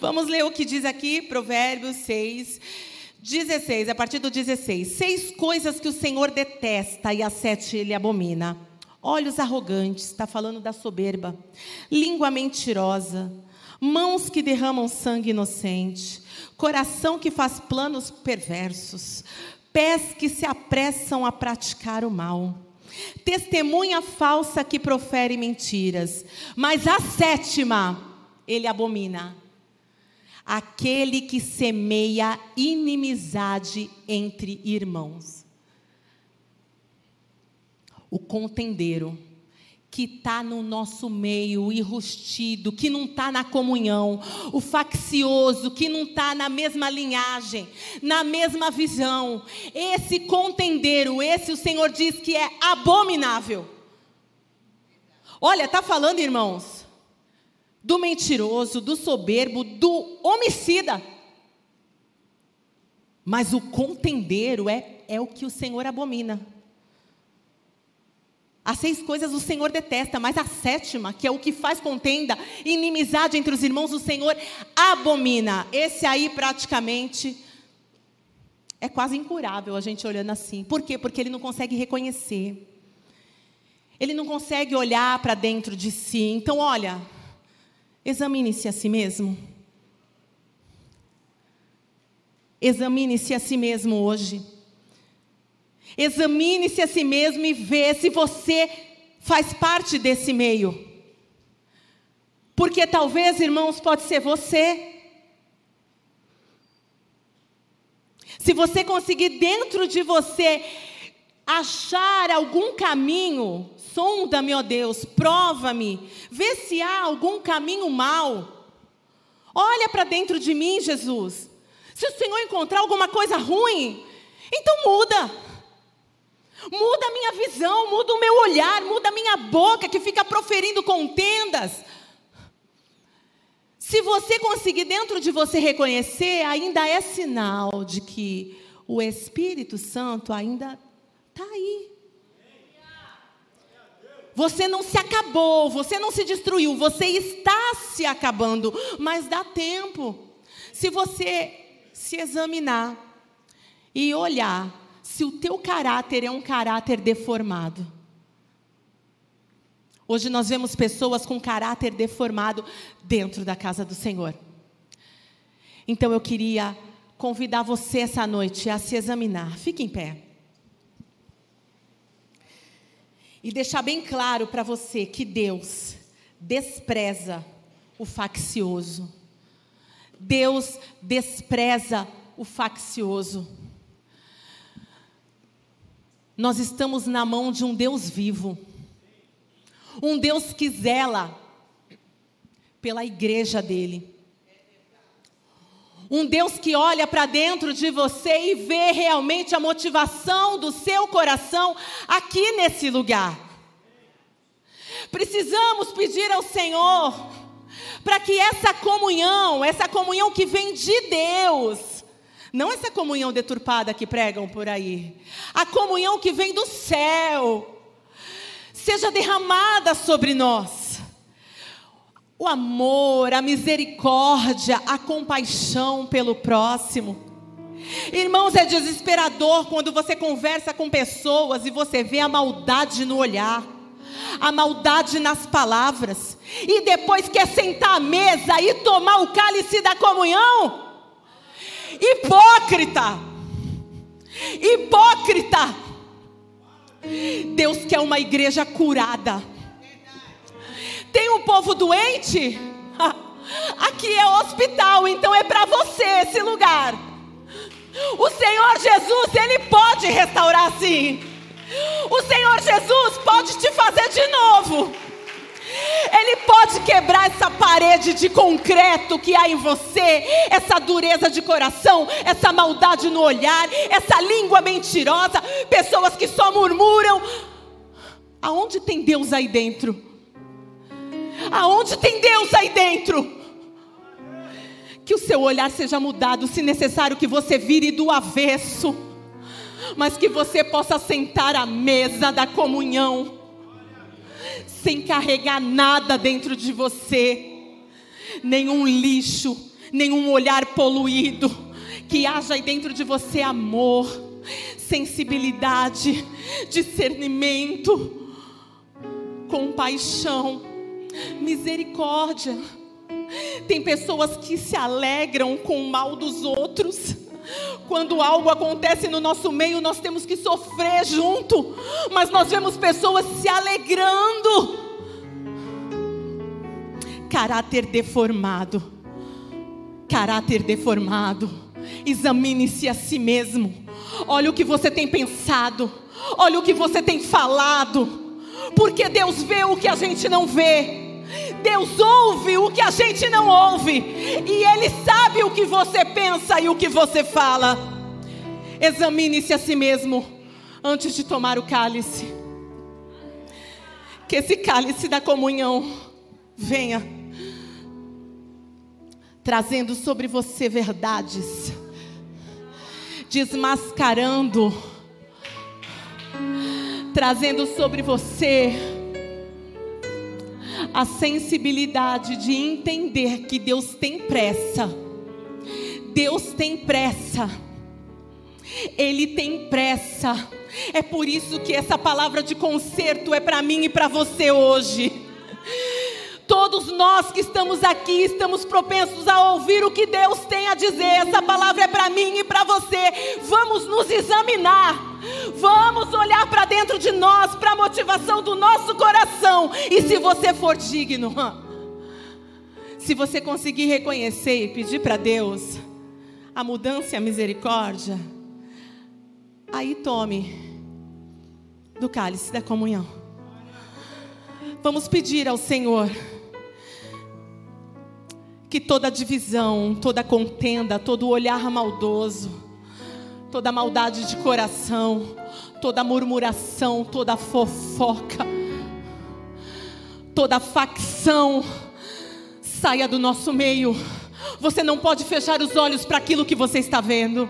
Vamos ler o que diz aqui, Provérbios 6. 16, a partir do 16. Seis coisas que o Senhor detesta e as sete ele abomina. Olhos arrogantes, está falando da soberba. Língua mentirosa. Mãos que derramam sangue inocente. Coração que faz planos perversos. Pés que se apressam a praticar o mal. Testemunha falsa que profere mentiras. Mas a sétima ele abomina aquele que semeia inimizade entre irmãos. O contendeiro, que está no nosso meio, enrustido, que não está na comunhão, o faccioso, que não está na mesma linhagem, na mesma visão. Esse contendeiro, esse o Senhor diz que é abominável. Olha, está falando, irmãos, do mentiroso, do soberbo, do homicida. Mas o contendeiro é, é o que o Senhor abomina. As seis coisas o Senhor detesta, mas a sétima, que é o que faz contenda, inimizade entre os irmãos, o Senhor abomina. Esse aí praticamente é quase incurável a gente olhando assim. Por quê? Porque ele não consegue reconhecer. Ele não consegue olhar para dentro de si. Então, olha, Examine-se a si mesmo. Examine-se a si mesmo hoje. Examine-se a si mesmo e vê se você faz parte desse meio. Porque talvez, irmãos, pode ser você. Se você conseguir dentro de você achar algum caminho, sonda-me, ó Deus, prova-me, vê se há algum caminho mal. Olha para dentro de mim, Jesus. Se o Senhor encontrar alguma coisa ruim, então muda. Muda a minha visão, muda o meu olhar, muda a minha boca que fica proferindo contendas. Se você conseguir dentro de você reconhecer, ainda é sinal de que o Espírito Santo ainda está aí. Você não se acabou, você não se destruiu, você está se acabando, mas dá tempo. Se você se examinar e olhar se o teu caráter é um caráter deformado. Hoje nós vemos pessoas com caráter deformado dentro da casa do Senhor. Então eu queria convidar você essa noite a se examinar. Fique em pé. E deixar bem claro para você que Deus despreza o faccioso. Deus despreza o faccioso. Nós estamos na mão de um Deus vivo. Um Deus que zela pela igreja dele. Um Deus que olha para dentro de você e vê realmente a motivação do seu coração aqui nesse lugar. Precisamos pedir ao Senhor para que essa comunhão, essa comunhão que vem de Deus, não essa comunhão deturpada que pregam por aí, a comunhão que vem do céu, seja derramada sobre nós. O amor, a misericórdia, a compaixão pelo próximo. Irmãos, é desesperador quando você conversa com pessoas e você vê a maldade no olhar, a maldade nas palavras, e depois quer sentar à mesa e tomar o cálice da comunhão. Hipócrita! Hipócrita! Deus quer uma igreja curada. Tem um povo doente? Aqui é hospital, então é para você esse lugar. O Senhor Jesus, Ele pode restaurar sim. O Senhor Jesus pode te fazer de novo. Ele pode quebrar essa parede de concreto que há em você, essa dureza de coração, essa maldade no olhar, essa língua mentirosa, pessoas que só murmuram. Aonde tem Deus aí dentro? Aonde tem Deus aí dentro? Que o seu olhar seja mudado, se necessário que você vire do avesso, mas que você possa sentar à mesa da comunhão sem carregar nada dentro de você, nenhum lixo, nenhum olhar poluído, que haja aí dentro de você amor, sensibilidade, discernimento, compaixão, misericórdia. Tem pessoas que se alegram com o mal dos outros. Quando algo acontece no nosso meio, nós temos que sofrer junto, mas nós vemos pessoas se alegrando. Caráter deformado, caráter deformado. Examine-se a si mesmo. Olha o que você tem pensado, olha o que você tem falado, porque Deus vê o que a gente não vê. Deus ouve o que a gente não ouve, e Ele sabe o que você pensa e o que você fala. Examine-se a si mesmo antes de tomar o cálice. Que esse cálice da comunhão venha trazendo sobre você verdades, desmascarando, trazendo sobre você a sensibilidade de entender que Deus tem pressa. Deus tem pressa. Ele tem pressa. É por isso que essa palavra de conserto é para mim e para você hoje. Todo Todos nós que estamos aqui estamos propensos a ouvir o que Deus tem a dizer. Essa palavra é para mim e para você. Vamos nos examinar. Vamos olhar para dentro de nós, para a motivação do nosso coração. E se você for digno, se você conseguir reconhecer e pedir para Deus a mudança e a misericórdia, aí tome do cálice da comunhão. Vamos pedir ao Senhor que toda divisão, toda contenda, todo olhar maldoso, toda maldade de coração, toda murmuração, toda fofoca, toda facção saia do nosso meio. Você não pode fechar os olhos para aquilo que você está vendo.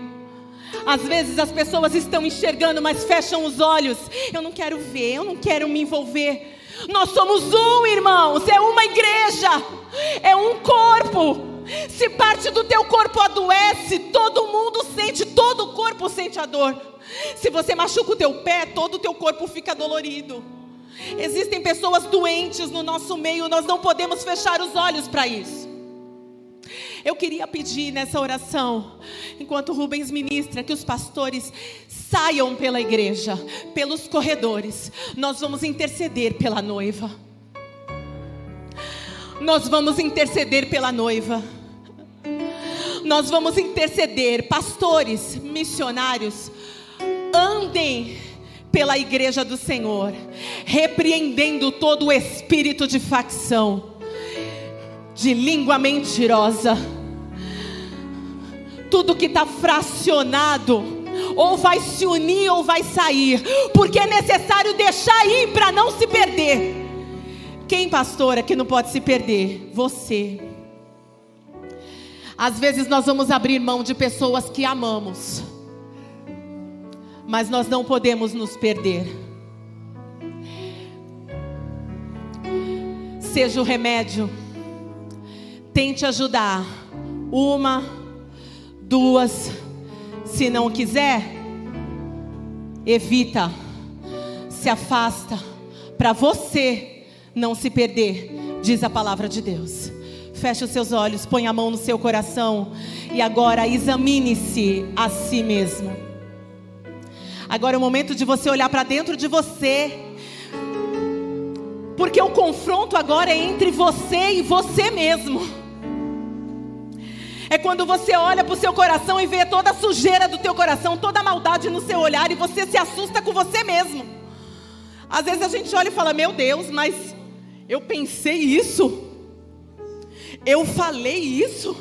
Às vezes as pessoas estão enxergando, mas fecham os olhos. Eu não quero ver, eu não quero me envolver. Nós somos um, irmãos, é uma igreja, é um corpo. Se parte do teu corpo adoece, todo mundo sente, todo o corpo sente a dor. Se você machuca o teu pé, todo o teu corpo fica dolorido. Existem pessoas doentes no nosso meio, nós não podemos fechar os olhos para isso. Eu queria pedir nessa oração, enquanto Rubens ministra, que os pastores saiam pela igreja, pelos corredores. Nós vamos interceder pela noiva. Nós vamos interceder pela noiva. Nós vamos interceder, pastores, missionários, andem pela igreja do Senhor, repreendendo todo o espírito de facção de língua mentirosa. Tudo que está fracionado, ou vai se unir ou vai sair, porque é necessário deixar ir para não se perder. Quem, pastora, que não pode se perder? Você. Às vezes nós vamos abrir mão de pessoas que amamos, mas nós não podemos nos perder. Seja o remédio Tente ajudar. Uma, duas. Se não quiser, evita. Se afasta. Para você não se perder, diz a palavra de Deus. Feche os seus olhos, põe a mão no seu coração e agora examine-se a si mesmo. Agora é o momento de você olhar para dentro de você. Porque o confronto agora é entre você e você mesmo. É quando você olha para o seu coração e vê toda a sujeira do teu coração, toda a maldade no seu olhar e você se assusta com você mesmo. Às vezes a gente olha e fala: Meu Deus, mas eu pensei isso, eu falei isso.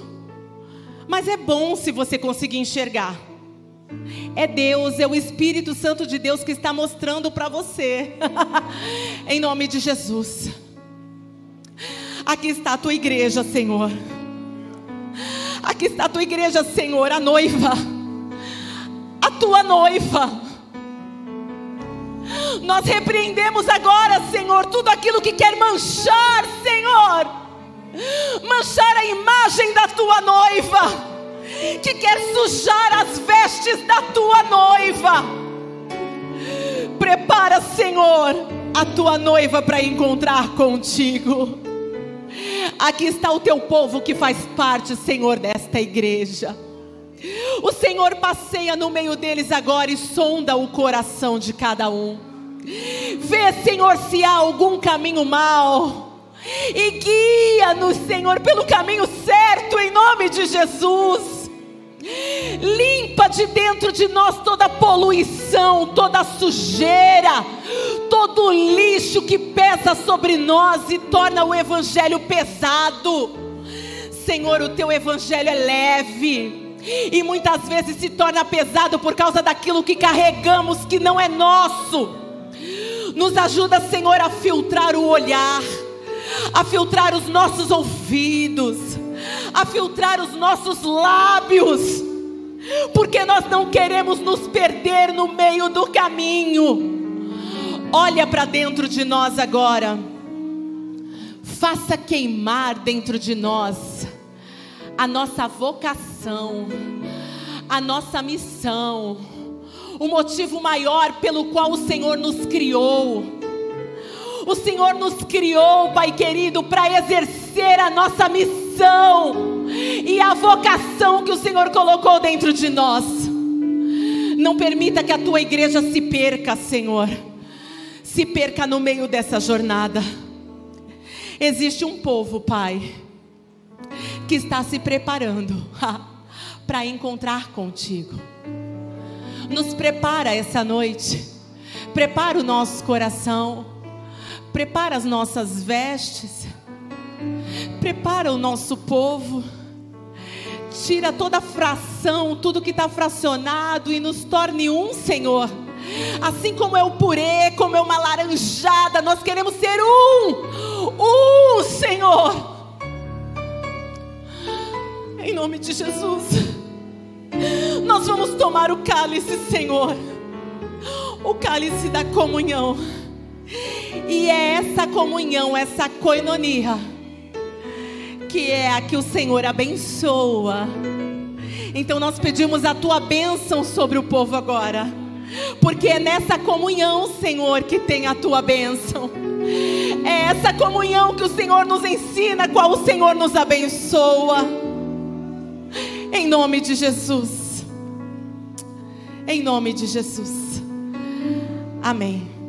Mas é bom se você conseguir enxergar. É Deus, é o Espírito Santo de Deus que está mostrando para você. em nome de Jesus. Aqui está a tua igreja, Senhor. Aqui está a tua igreja, Senhor, a noiva. A tua noiva. Nós repreendemos agora, Senhor, tudo aquilo que quer manchar, Senhor. Manchar a imagem da tua noiva. Que quer sujar as vestes da tua noiva. Prepara, Senhor, a tua noiva para encontrar contigo. Aqui está o teu povo que faz parte, Senhor, desta igreja. O Senhor passeia no meio deles agora e sonda o coração de cada um. Vê, Senhor, se há algum caminho mal. E guia-nos, Senhor, pelo caminho certo, em nome de Jesus. Limpa de dentro de nós toda poluição, toda sujeira, todo lixo que pesa sobre nós e torna o evangelho pesado. Senhor, o teu evangelho é leve e muitas vezes se torna pesado por causa daquilo que carregamos que não é nosso. Nos ajuda, Senhor, a filtrar o olhar, a filtrar os nossos ouvidos, a filtrar os nossos lábios, porque nós não queremos nos perder no meio do caminho. Olha para dentro de nós agora, faça queimar dentro de nós a nossa vocação, a nossa missão, o motivo maior pelo qual o Senhor nos criou O Senhor nos criou, Pai querido, para exercer a nossa missão e a vocação que o Senhor colocou dentro de nós. Não permita que a tua igreja se perca, Senhor. Se perca no meio dessa jornada. Existe um povo, Pai, que está se preparando para encontrar contigo. Nos prepara essa noite. Prepara o nosso coração. Prepara as nossas vestes. Prepara o nosso povo. Tira toda fração, tudo que está fracionado e nos torne um, Senhor. Assim como é o purê, como é uma laranjada, nós queremos ser um. Um, Senhor. Em nome de Jesus. Nós vamos tomar o cálice, Senhor. O cálice da comunhão. E é essa comunhão, essa coinonia, que é a que o Senhor abençoa. Então nós pedimos a tua bênção sobre o povo agora. Porque é nessa comunhão, Senhor, que tem a tua bênção. É essa comunhão que o Senhor nos ensina, qual o Senhor nos abençoa. Em nome de Jesus. Em nome de Jesus. Amém.